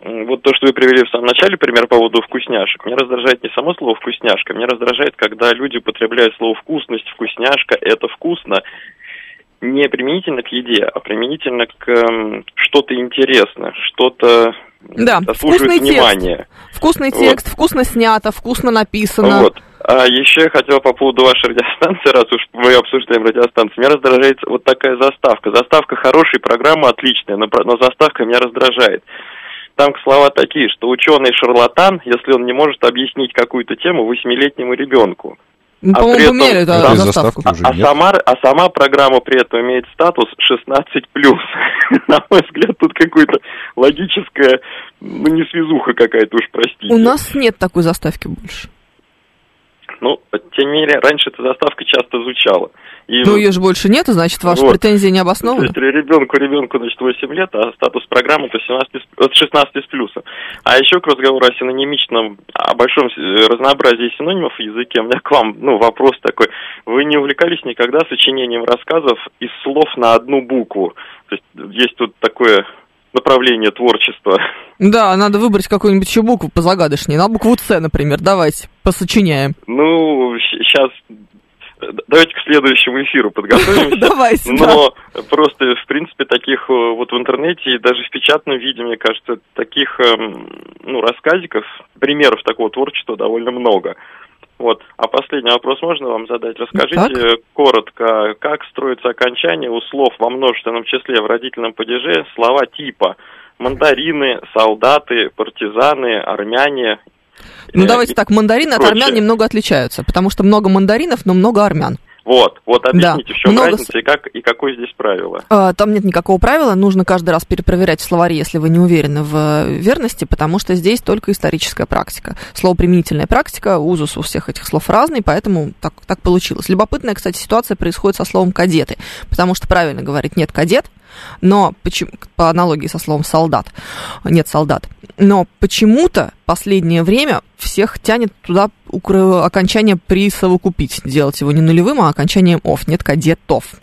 вот то, что вы привели в самом начале, пример по поводу вкусняшек. Меня раздражает не само слово вкусняшка, меня раздражает, когда люди употребляют слово вкусность, вкусняшка, это вкусно, не применительно к еде, а применительно к э, что-то интересное, что-то Да, вкусный внимания. текст. Вкусный текст, Вот. вкусно снято, вкусно написано. Вот. А еще я хотел по поводу вашей радиостанции, раз уж мы обсуждаем радиостанцию, меня раздражает вот такая заставка. Заставка хорошая, программа отличная, но, но заставка меня раздражает. Там слова такие, что ученый шарлатан, если он не может объяснить какую-то тему восьмилетнему ребенку. Мы, А по-моему, этом- поменяли эту Да. заставку. Заставки уже А сама, а сама программа при этом имеет статус 16+. На мой взгляд, тут какая-то логическая, ну, несвязуха какая-то уж, простите. У нас нет такой заставки больше. Ну, тем не менее, раньше эта заставка часто звучала. И Ну, ее же больше нету, значит, ваши Вот. претензии не То обоснованы. есть ребенку, ребенку, значит, 8 лет, а статус программы то 17, с- от 16 с плюсом. А еще к разговору о синонимичном, о большом э, разнообразии синонимов в языке, у меня к вам, ну, вопрос такой. Вы не увлекались никогда сочинением рассказов из слов на одну букву? То есть есть тут такое направление творчества. Да, надо выбрать какую-нибудь еще букву позагадочнее. На букву С, например. Давайте, посочиняем. Ну, сейчас давайте к следующему эфиру подготовимся. Давайте, да. Но просто, в принципе, таких э, вот в интернете и даже в печатном виде, мне кажется, таких эм, ну, рассказиков, примеров такого творчества довольно много. Вот. А последний вопрос можно вам задать? Расскажите Так. коротко, как строится окончание у слов во множественном числе в родительном падеже слова типа мандарины, солдаты, партизаны, армяне. Ну, э, давайте так, мандарины от армян немного отличаются, потому что много мандаринов, но много армян. Вот, вот объясните, Да, в чем много разница и, как, и какое здесь правило. А, Там нет никакого правила, нужно каждый раз перепроверять в словаре, если вы не уверены в э, верности, потому что здесь только историческая практика. Слово применительная практика, узус у всех этих слов разный, поэтому так, так получилось. Любопытная, кстати, ситуация происходит со словом кадеты, потому что правильно говорить нет кадет, но почему, по аналогии со словом солдат, нет солдат, но почему-то последнее время всех тянет туда окончание присовокупить, делать его не нулевым, а окончанием ов, нет кадетов.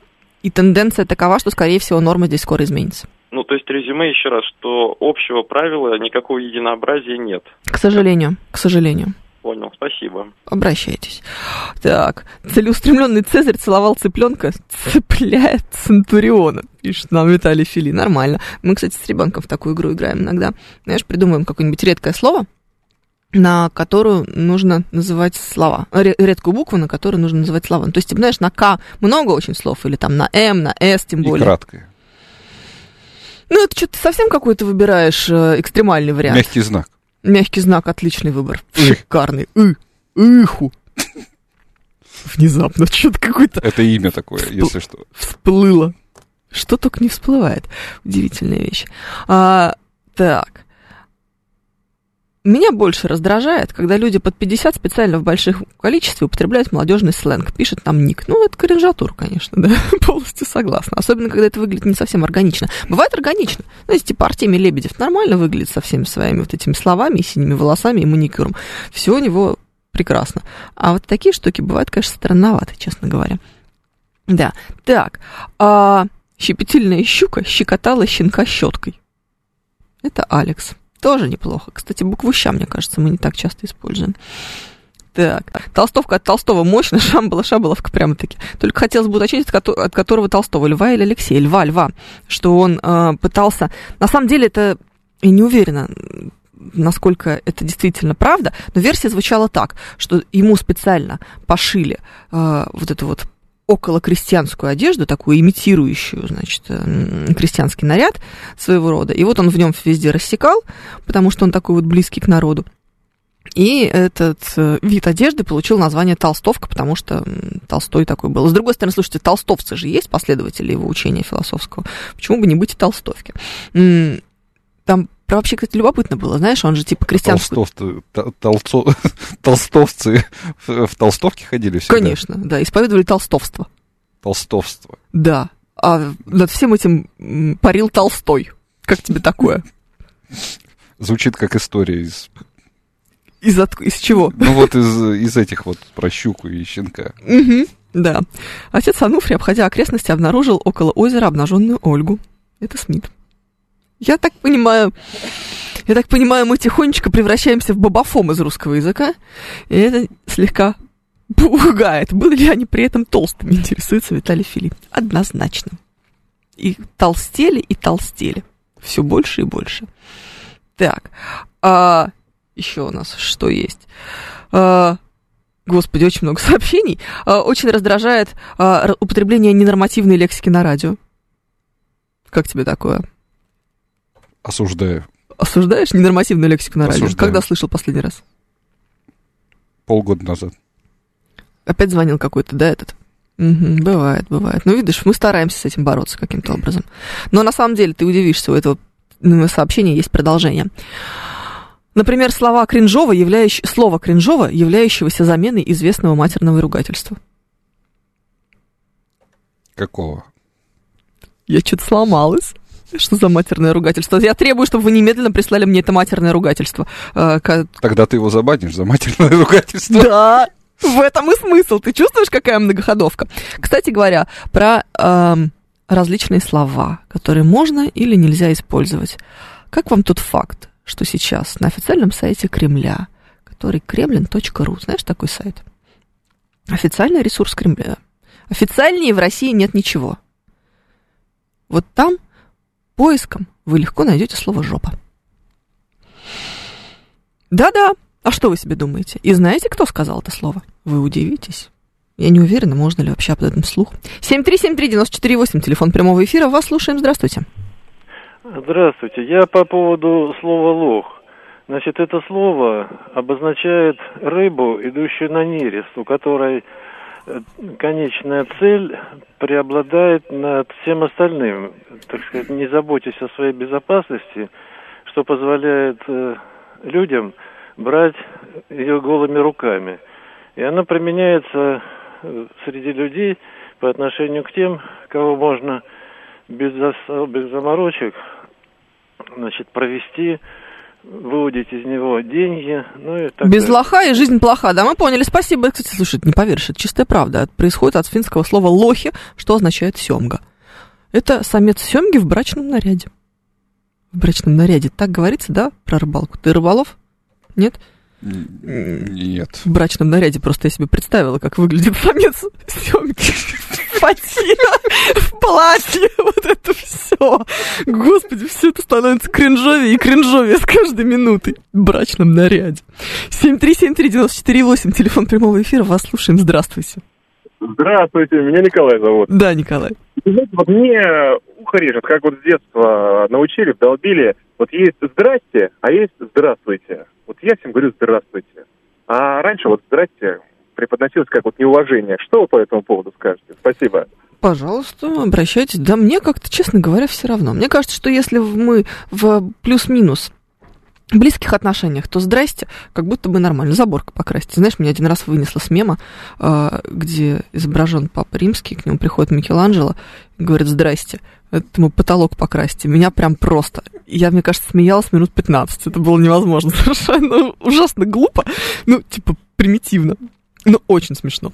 И тенденция такова, что, скорее всего, норма здесь скоро изменится. Ну, то есть резюме еще раз, что общего правила, никакого единообразия нет. К сожалению, к сожалению. Понял, спасибо. Обращайтесь. Так, целеустремленный Цезарь целовал цыпленка, цепляет Центуриона. Пишет нам Виталий Фили. Нормально. Мы, кстати, с ребенком в такую игру играем иногда. Знаешь, придумываем какое-нибудь редкое слово, на которую нужно называть слова. Ре- редкую букву, на которую нужно называть слова. То есть, ты знаешь, на К много очень слов, или там на М, на С тем И более. краткое. Ну, это что-то совсем какой-то выбираешь э, экстремальный вариант. Мягкий знак. Мягкий знак, отличный выбор. Шикарный. И, иху. Внезапно что-то какое-то Это имя такое, если что. всплыло. Что только не всплывает. Удивительная вещь. А, так. Меня больше раздражает, когда люди под 50 специально в больших количестве употребляют молодежный сленг. Пишет там ник. Ну, это кринжатур, конечно, да. Полностью согласна. Особенно, когда это выглядит не совсем органично. Бывает органично. Ну, если типа Артемий Лебедев нормально выглядит со всеми своими вот этими словами, и синими волосами, и маникюром. Все у него прекрасно. А вот такие штуки бывают, конечно, странноваты, честно говоря. Да. Так. А, щепетильная щука щекотала щенка щеткой. Это Алекс. Тоже неплохо. Кстати, букву «ща», мне кажется, мы не так часто используем. Так, толстовка от Толстого мощно, шамбала, шабаловка прямо-таки. Только хотелось бы уточнить, от, от которого Толстого, Льва или Алексея? Льва, Льва. Что он э, пытался... На самом деле это... Я не уверена, насколько это действительно правда, но версия звучала так, что ему специально пошили э, вот эту вот около крестьянскую одежду, такую имитирующую, значит, м, крестьянский наряд своего рода. И вот он в нем везде рассекал, потому что он такой вот близкий к народу. И этот э, вид одежды получил название толстовка, потому что Толстой такой был. С другой стороны, слушайте, толстовцы же есть последователи его учения философского. Почему бы не быть и толстовки? Там вообще, кстати, любопытно было, знаешь, он же типа крестьянскую... Толстовцы, толстовцы в толстовке ходили всегда? Конечно, да, исповедовали толстовство. Толстовство. Да. А над всем этим парил Толстой. Как тебе такое? Звучит как история из... Из, от- из чего? Ну вот из, из этих вот про щуку и щенка. Мгм, да. Отец Ануфрий, обходя окрестности, обнаружил около озера обнаженную Ольгу. Это Смит. Я так понимаю, я так понимаю, мы тихонечко превращаемся в бабафом из русского языка, и это слегка пугает. Были ли они при этом толстыми, интересуется Виталий Филипп. Однозначно. И толстели, и толстели. Все больше и больше. Так, а еще у нас что есть? А, Господи, очень много сообщений. А, Очень раздражает а, употребление ненормативной лексики на радио. Как тебе такое? Осуждаю. Осуждаешь ненормативную лексику на радио? Когда слышал последний раз? Полгода назад. Опять звонил какой-то, да, этот? Мгм, бывает, бывает. Ну, видишь, мы стараемся с этим бороться каким-то образом. Но на самом деле ты удивишься, у этого м, сообщения есть продолжение. Например, слова кринжово, являющ... слово кринжово, являющегося заменой известного матерного ругательства. Какого? Я что-то сломалась. Что за матерное ругательство? Я требую, чтобы вы немедленно прислали мне это матерное ругательство. Э, Тогда ты его забанишь за матерное ругательство. Да, в этом и смысл. Ты чувствуешь, какая многоходовка? Кстати говоря, про эм, различные слова, которые можно или нельзя использовать. Как вам тот факт, что сейчас на официальном сайте Кремля, который kremlin.ru, знаешь такой сайт? Официальный ресурс Кремля. Официальнее в России нет ничего. Вот там поиском вы легко найдете слово «жопа». Да-да, а что вы себе думаете? И знаете, кто сказал это слово? Вы удивитесь. Я не уверена, можно ли вообще об этом слух. 7373948, телефон прямого эфира. Вас слушаем. Здравствуйте. Здравствуйте. Я по поводу слова лох. Значит, это слово обозначает рыбу, идущую на нерест, у которой конечная цель преобладает над всем остальным. Так сказать, не заботясь о своей безопасности, что позволяет э, людям брать ее голыми руками. И она применяется э, среди людей по отношению к тем, кого можно без особых заморочек значит, провести, выудить из него деньги, ну и так Без далее. лоха и жизнь плоха. Да, мы поняли. Спасибо. Кстати, слушай, не поверишь, это чистая правда. Это происходит от финского слова лохи, что означает семга. Это самец семги в брачном наряде. В брачном наряде. Так говорится, да, про рыбалку? Ты рыболов? Нет? Нет. В брачном наряде просто я себе представила, как выглядит самец семги. Фатина в платье, все. Господи, все это становится кринжовее и кринжовее с каждой минутой. В брачном наряде. 7373948, телефон прямого эфира, вас слушаем, здравствуйте. Здравствуйте, меня Николай зовут. Да, Николай. Вот мне ухо режет, как вот с детства научили, вдолбили. Вот есть «здрасте», а есть «здравствуйте». Вот я всем говорю «здравствуйте». А раньше вот «здрасте» преподносилось как вот неуважение. Что вы по этому поводу скажете? Спасибо. Пожалуйста, обращайтесь. Да мне как-то, честно говоря, все равно. Мне кажется, что если мы в плюс-минус близких отношениях, то здрасте, как будто бы нормально. Заборка покрасьте. Знаешь, меня один раз вынесло с мема, э, где изображен Папа Римский, к нему приходит Микеланджело говорит «Здрасте». Этому потолок покрасьте. Меня прям просто... Я, мне кажется, смеялась минут 15. Это было невозможно совершенно. Ужасно глупо. Ну, типа, примитивно. Но очень смешно.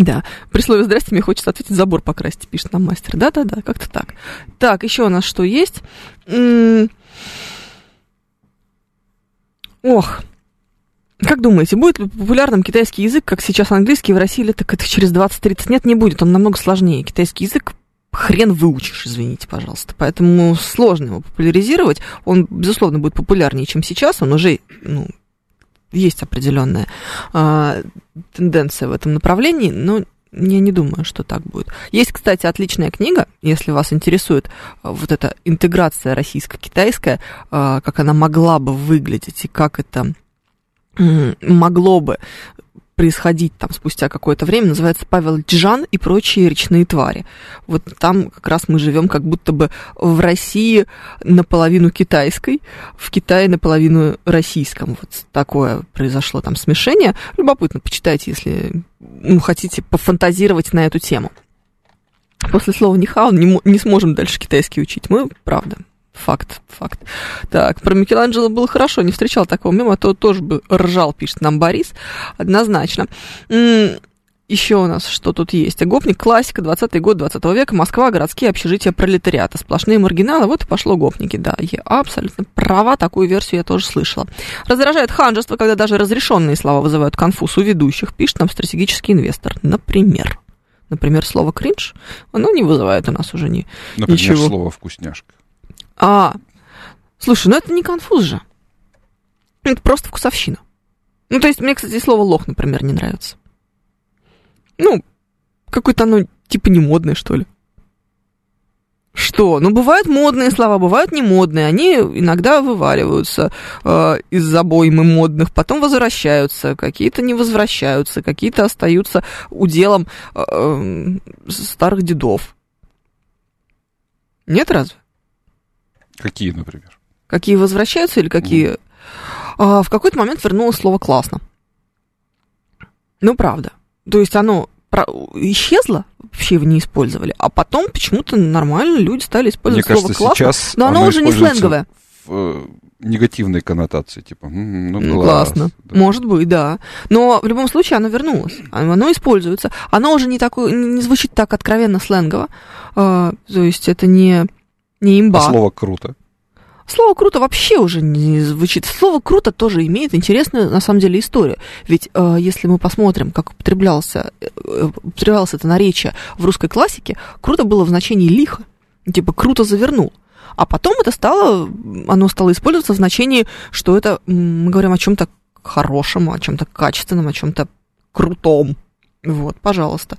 Да, при слове «здрасте» мне хочется ответить «забор покрасьте», пишет нам мастер. Да-да-да, как-то так. Так, еще у нас что есть? Ох, как думаете, будет ли популярным китайский язык, как сейчас английский в России лет так это через 20-30? Нет, не будет, он намного сложнее. Китайский язык хрен выучишь, извините, пожалуйста. Поэтому сложно его популяризировать. Он, безусловно, будет популярнее, чем сейчас. Он уже, ну, есть определенная а, тенденция в этом направлении, но я не думаю, что так будет. Есть, кстати, отличная книга, если вас интересует а, вот эта интеграция российско-китайская, а, как она могла бы выглядеть и как это могло бы происходить там спустя какое-то время, называется Павел Джан и прочие речные твари. Вот там как раз мы живем как будто бы в России наполовину китайской, в Китае наполовину российском. Вот такое произошло там смешение. Любопытно, почитайте, если ну, хотите пофантазировать на эту тему. После слова «нихао» не, не сможем дальше китайский учить. Мы, правда, Факт, факт. Так, про Микеланджело было хорошо, не встречал такого мема, а то тоже бы ржал, пишет нам Борис, однозначно. Еще у нас что тут есть? Гопник, классика, 20 год 20 века, Москва, городские общежития пролетариата. Сплошные маргиналы, вот и пошло гопники, да. Я абсолютно права, такую версию я тоже слышала. Раздражает ханжество, когда даже разрешенные слова вызывают конфуз у ведущих, пишет нам стратегический инвестор. Например. Например, слово кринж, оно не вызывает у нас уже ни, Например, ничего. слово вкусняшка. А, слушай, ну это не конфуз же. Это просто вкусовщина. Ну, то есть, мне, кстати, слово лох, например, не нравится. Ну, какое-то оно типа не модное, что ли. Что? Ну, бывают модные слова, бывают не модные. Они иногда вываливаются э, из забоймы модных, потом возвращаются, какие-то не возвращаются, какие-то остаются уделом э, э, старых дедов. Нет разве? Какие, например? Какие возвращаются или какие... А, в какой-то момент вернулось слово «классно». Ну, правда. То есть оно исчезло, вообще его не использовали, а потом почему-то нормально люди стали Мне использовать кажется, слово «классно», сейчас но оно, уже не сленговое. В э, негативной коннотации, типа, «М, ну, Ну, класс. классно. Да. Может быть, да. Но в любом случае оно вернулось. Оно оно используется. Оно уже не, такое, не звучит так откровенно сленгово. А, то есть это не, не имба. А слово круто. Слово круто вообще уже не звучит. Слово круто тоже имеет интересную, на самом деле, историю. Ведь э, если мы посмотрим, как употреблялся, э, употреблялось это наречие в русской классике, круто было в значении лихо. Типа круто завернул. А потом это стало, оно стало использоваться в значении, что это мы говорим о чем-то хорошем, о чем-то качественном, о чем-то крутом. Вот, пожалуйста.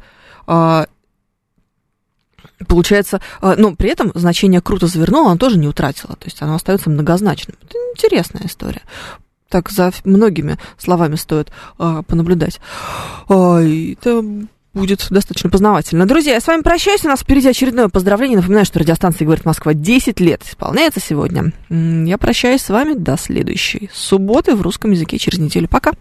А, Получается, а, но при этом значение круто завернуло, оно тоже не утратило. То есть оно остается многозначным. Это интересная история. Так за многими словами стоит а, понаблюдать. Ай, это будет достаточно познавательно. Друзья, я с вами прощаюсь. У нас впереди очередное поздравление. Напоминаю, что радиостанция «Говорит Москва» 10 лет исполняется сегодня. Я прощаюсь с вами до следующей субботы в русском языке через неделю. Пока.